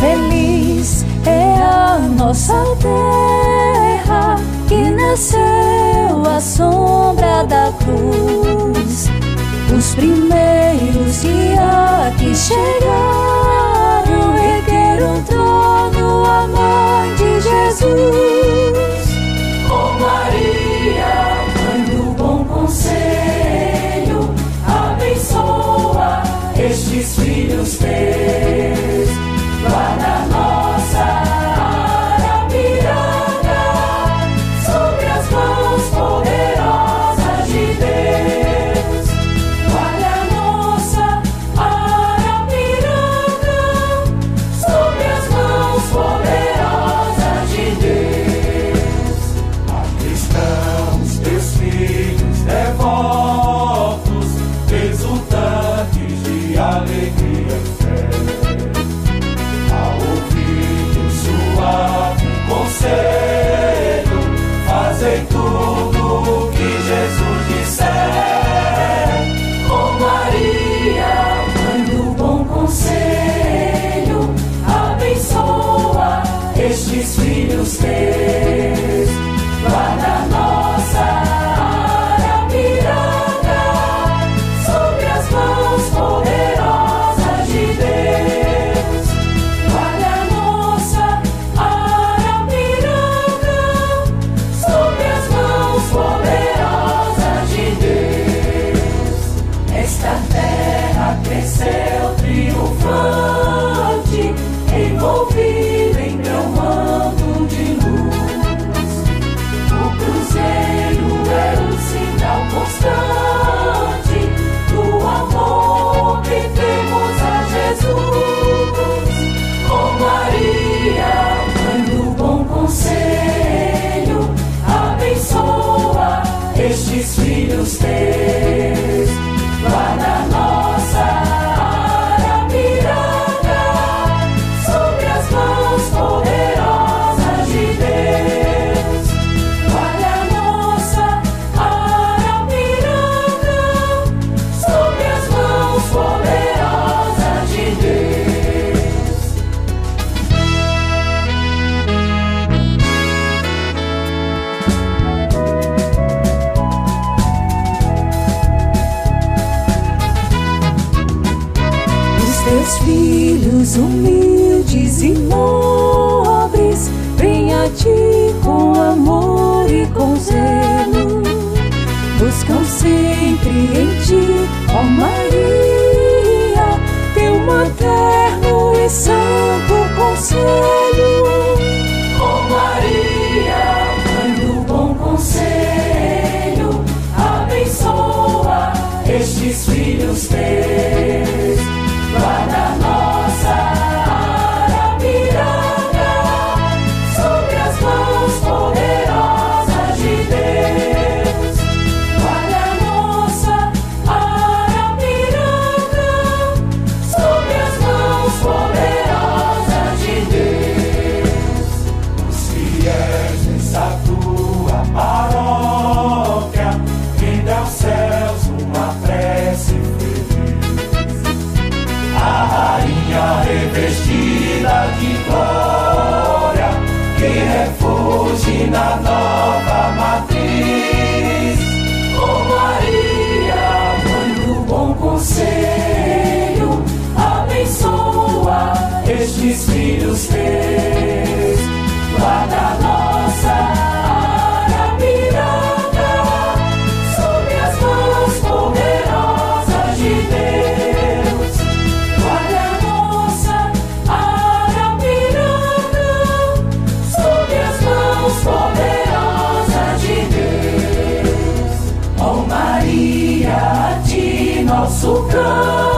Feliz é a nossa terra que nasceu à sombra da cruz. Os primeiros que aqui chegaram estes filhos teus. Filhos humildes e pobres, vem a ti com amor e com zelo. Buscam sempre em ti, ó Maria, teu materno e santo conselho. Ó oh Maria, mãe do bom conselho, abençoa estes filhos teus. Vestida de glória, que refugie na nova matriz. God.